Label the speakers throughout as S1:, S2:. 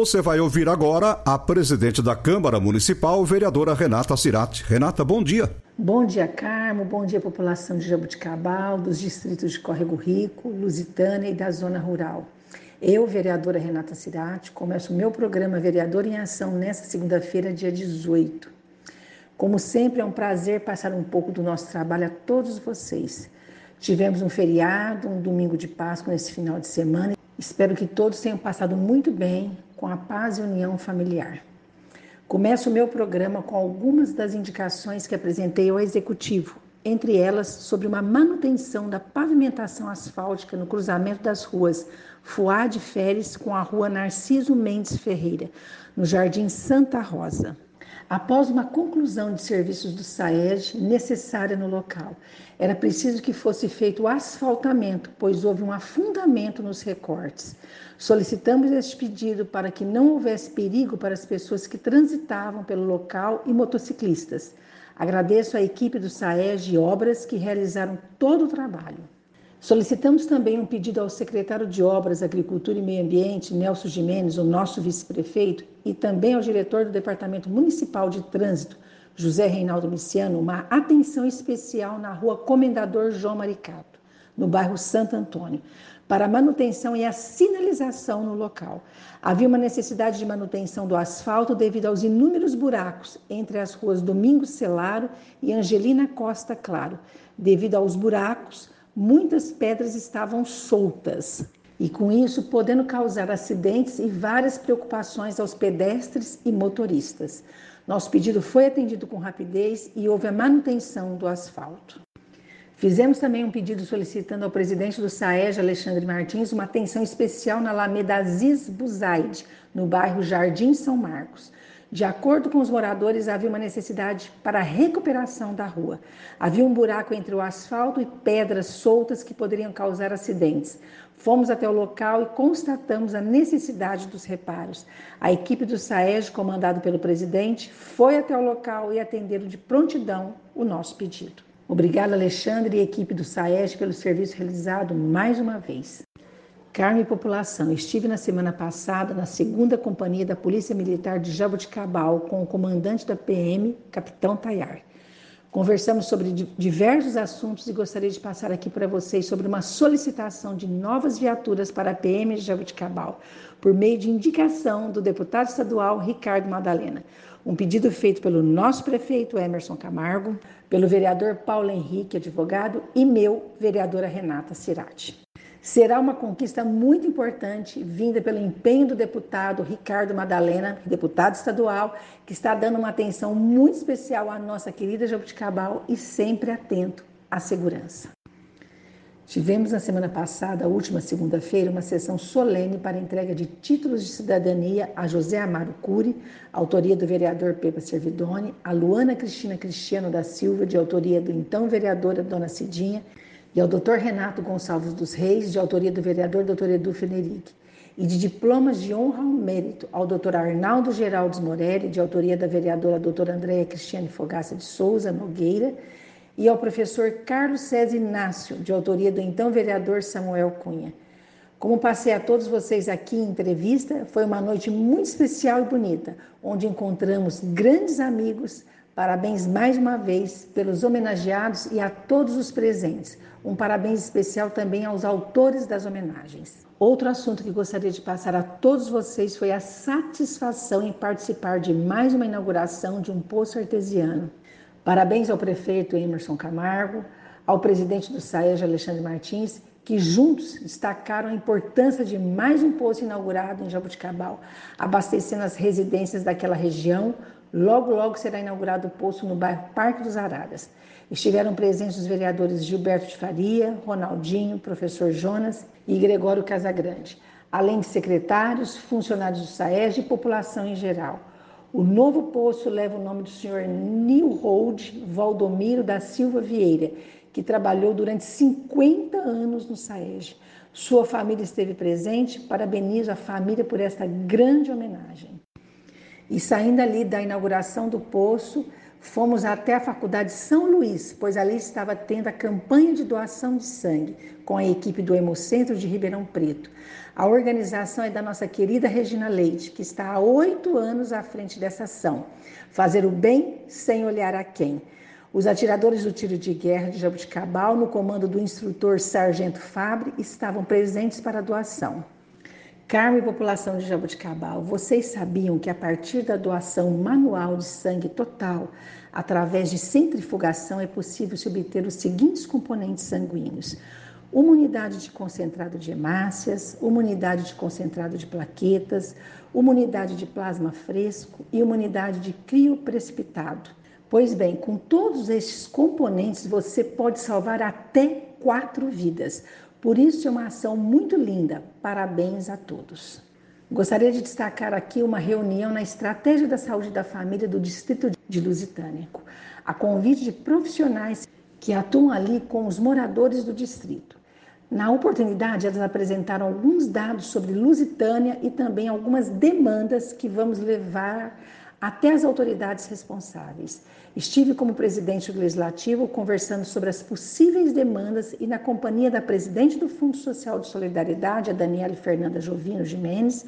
S1: Você vai ouvir agora a presidente da Câmara Municipal, vereadora Renata Cirati. Renata, bom dia.
S2: Bom dia, Carmo. Bom dia, população de Jabuticabal, dos distritos de Córrego Rico, Lusitânia e da zona rural. Eu, vereadora Renata Cirati, começo o meu programa Vereador em Ação nesta segunda-feira, dia 18. Como sempre, é um prazer passar um pouco do nosso trabalho a todos vocês. Tivemos um feriado, um domingo de Páscoa nesse final de semana. Espero que todos tenham passado muito bem, com a paz e união familiar. Começo o meu programa com algumas das indicações que apresentei ao Executivo, entre elas sobre uma manutenção da pavimentação asfáltica no cruzamento das ruas Fuad Feres com a rua Narciso Mendes Ferreira, no Jardim Santa Rosa após uma conclusão de serviços do SAEG necessária no local. Era preciso que fosse feito o asfaltamento, pois houve um afundamento nos recortes. Solicitamos este pedido para que não houvesse perigo para as pessoas que transitavam pelo local e motociclistas. Agradeço à equipe do SAEG e Obras que realizaram todo o trabalho. Solicitamos também um pedido ao secretário de Obras, Agricultura e Meio Ambiente, Nelson Jimenez, o nosso vice-prefeito, e também ao diretor do Departamento Municipal de Trânsito, José Reinaldo Miciano, uma atenção especial na rua Comendador João Maricato, no bairro Santo Antônio, para a manutenção e a sinalização no local. Havia uma necessidade de manutenção do asfalto devido aos inúmeros buracos entre as ruas Domingos Celaro e Angelina Costa Claro. Devido aos buracos, muitas pedras estavam soltas e, com isso, podendo causar acidentes e várias preocupações aos pedestres e motoristas. Nosso pedido foi atendido com rapidez e houve a manutenção do asfalto. Fizemos também um pedido solicitando ao presidente do SAEG, Alexandre Martins, uma atenção especial na Alameda Aziz Buzaide, no bairro Jardim São Marcos. De acordo com os moradores, havia uma necessidade para a recuperação da rua. Havia um buraco entre o asfalto e pedras soltas que poderiam causar acidentes. Fomos até o local e constatamos a necessidade dos reparos. A equipe do SAEG, comandado pelo presidente, foi até o local e atenderam de prontidão o nosso pedido. Obrigada, Alexandre e equipe do SAEG, pelo serviço realizado mais uma vez. Carme População, estive na semana passada na segunda companhia da Polícia Militar de Jaboticabal com o comandante da PM, Capitão Tayar. Conversamos sobre diversos assuntos e gostaria de passar aqui para vocês sobre uma solicitação de novas viaturas para a PM de Jaboticabal, por meio de indicação do deputado estadual Ricardo Madalena. Um pedido feito pelo nosso prefeito Emerson Camargo, pelo vereador Paulo Henrique, advogado, e meu, vereadora Renata Cirati. Será uma conquista muito importante, vinda pelo empenho do deputado Ricardo Madalena, deputado estadual, que está dando uma atenção muito especial à nossa querida Jabuticabal e sempre atento à segurança. Tivemos na semana passada, última segunda-feira, uma sessão solene para entrega de títulos de cidadania a José Amaro Cury, autoria do vereador Pepa Servidoni, a Luana Cristina Cristiano da Silva, de autoria do então vereadora Dona Cidinha, e ao Dr. Renato Gonçalves dos Reis, de autoria do vereador Dr. Edu Fenerick, e de diplomas de honra ao mérito ao Dr. Arnaldo Geraldes Morelli, de autoria da vereadora doutora Andréia Cristiane Fogaça de Souza Nogueira, e ao professor Carlos César Inácio, de autoria do então vereador Samuel Cunha. Como passei a todos vocês aqui em entrevista, foi uma noite muito especial e bonita, onde encontramos grandes amigos, Parabéns mais uma vez pelos homenageados e a todos os presentes. Um parabéns especial também aos autores das homenagens. Outro assunto que gostaria de passar a todos vocês foi a satisfação em participar de mais uma inauguração de um poço artesiano. Parabéns ao prefeito Emerson Camargo, ao presidente do SAEJ, Alexandre Martins, que juntos destacaram a importância de mais um poço inaugurado em Jabuticabal, abastecendo as residências daquela região Logo, logo será inaugurado o poço no bairro Parque dos Araras. Estiveram presentes os vereadores Gilberto de Faria, Ronaldinho, professor Jonas e Gregório Casagrande. além de secretários, funcionários do SAES e população em geral. O novo poço leva o nome do senhor Nilhold Valdomiro da Silva Vieira, que trabalhou durante 50 anos no SAEG. Sua família esteve presente, parabenizo a família por esta grande homenagem. E saindo ali da inauguração do poço, fomos até a Faculdade São Luís, pois ali estava tendo a campanha de doação de sangue com a equipe do Hemocentro de Ribeirão Preto. A organização é da nossa querida Regina Leite, que está há oito anos à frente dessa ação. Fazer o bem sem olhar a quem. Os atiradores do tiro de guerra de Jabuticabal, no comando do instrutor Sargento Fabre, estavam presentes para a doação. Carmo e população de Jabuticabal, vocês sabiam que a partir da doação manual de sangue total, através de centrifugação, é possível se obter os seguintes componentes sanguíneos: uma unidade de concentrado de hemácias, uma unidade de concentrado de plaquetas, uma unidade de plasma fresco e uma unidade de crioprecipitado. Pois bem, com todos estes componentes você pode salvar até quatro vidas. Por isso é uma ação muito linda. Parabéns a todos. Gostaria de destacar aqui uma reunião na Estratégia da Saúde da Família do Distrito de Lusitânia, a convite de profissionais que atuam ali com os moradores do distrito. Na oportunidade, elas apresentaram alguns dados sobre Lusitânia e também algumas demandas que vamos levar até as autoridades responsáveis. Estive como presidente do Legislativo conversando sobre as possíveis demandas e na companhia da presidente do Fundo Social de Solidariedade, a Daniela Fernanda Jovino Jimenez,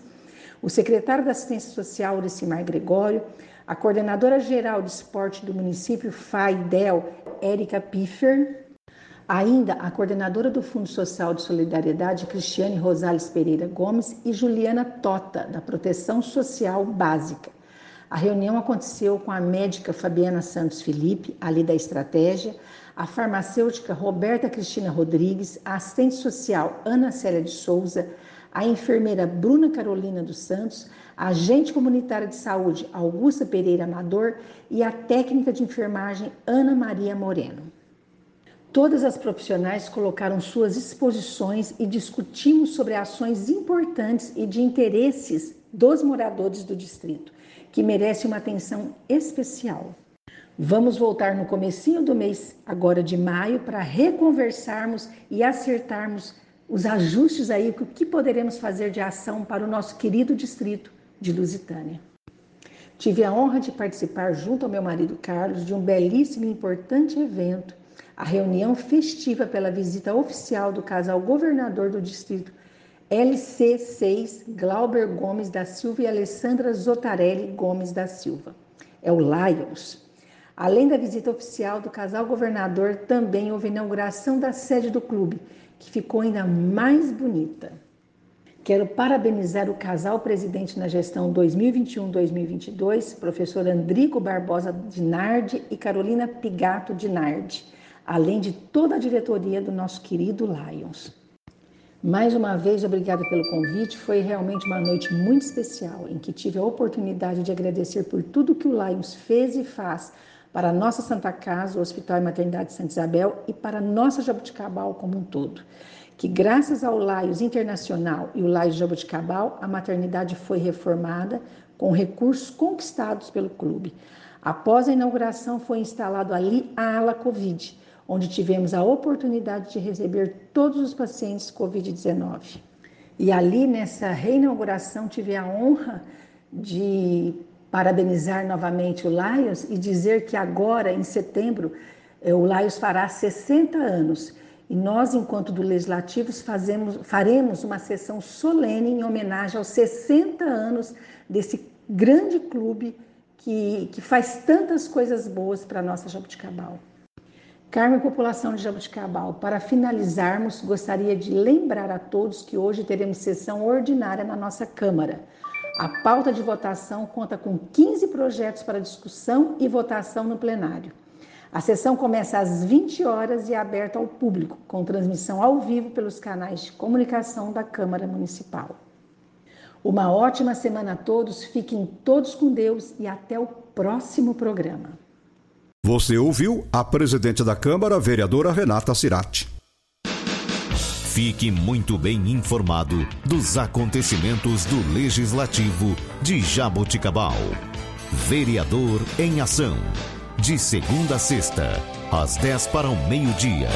S2: o secretário da Assistência Social, Uricimar Gregório, a coordenadora geral de esporte do município, FAIDEL, Érica Piffer, ainda a coordenadora do Fundo Social de Solidariedade, Cristiane Rosales Pereira Gomes e Juliana Tota, da Proteção Social Básica. A reunião aconteceu com a médica Fabiana Santos Felipe, ali da estratégia, a farmacêutica Roberta Cristina Rodrigues, a assistente social Ana Célia de Souza, a enfermeira Bruna Carolina dos Santos, a agente comunitária de saúde Augusta Pereira Amador e a técnica de enfermagem Ana Maria Moreno. Todas as profissionais colocaram suas exposições e discutimos sobre ações importantes e de interesses dos moradores do distrito que merece uma atenção especial. Vamos voltar no comecinho do mês, agora de maio, para reconversarmos e acertarmos os ajustes aí, o que poderemos fazer de ação para o nosso querido distrito de Lusitânia. Tive a honra de participar junto ao meu marido Carlos de um belíssimo e importante evento, a reunião festiva pela visita oficial do casal governador do distrito LC6 Glauber Gomes da Silva e Alessandra Zotarelli Gomes da Silva. É o Lions. Além da visita oficial do casal governador, também houve inauguração da sede do clube, que ficou ainda mais bonita. Quero parabenizar o casal presidente na gestão 2021-2022, professor Andrico Barbosa Dinardi e Carolina Pigato Dinardi, além de toda a diretoria do nosso querido Lions. Mais uma vez, obrigada pelo convite. Foi realmente uma noite muito especial em que tive a oportunidade de agradecer por tudo que o Lions fez e faz para a nossa Santa Casa, o Hospital e Maternidade Santa Isabel e para a nossa Jabuticabal como um todo. Que graças ao Lions Internacional e o Lions Jabuticabal, a maternidade foi reformada com recursos conquistados pelo clube. Após a inauguração, foi instalado ali a ala Covid, onde tivemos a oportunidade de receber todos os pacientes Covid-19. E ali, nessa reinauguração, tive a honra de parabenizar novamente o Lions e dizer que agora, em setembro, eh, o Lions fará 60 anos. E nós, enquanto do Legislativo, fazemos, faremos uma sessão solene em homenagem aos 60 anos desse grande clube que, que faz tantas coisas boas para a nossa Jabuticabal. Carmo e população de Jabuticabal, para finalizarmos, gostaria de lembrar a todos que hoje teremos sessão ordinária na nossa Câmara. A pauta de votação conta com 15 projetos para discussão e votação no plenário. A sessão começa às 20 horas e é aberta ao público, com transmissão ao vivo pelos canais de comunicação da Câmara Municipal. Uma ótima semana a todos, fiquem todos com Deus e até o próximo programa.
S1: Você ouviu a presidente da Câmara, vereadora Renata Cirati.
S3: Fique muito bem informado dos acontecimentos do Legislativo de Jaboticabal. Vereador em Ação. De segunda a sexta, às 10 para o meio-dia.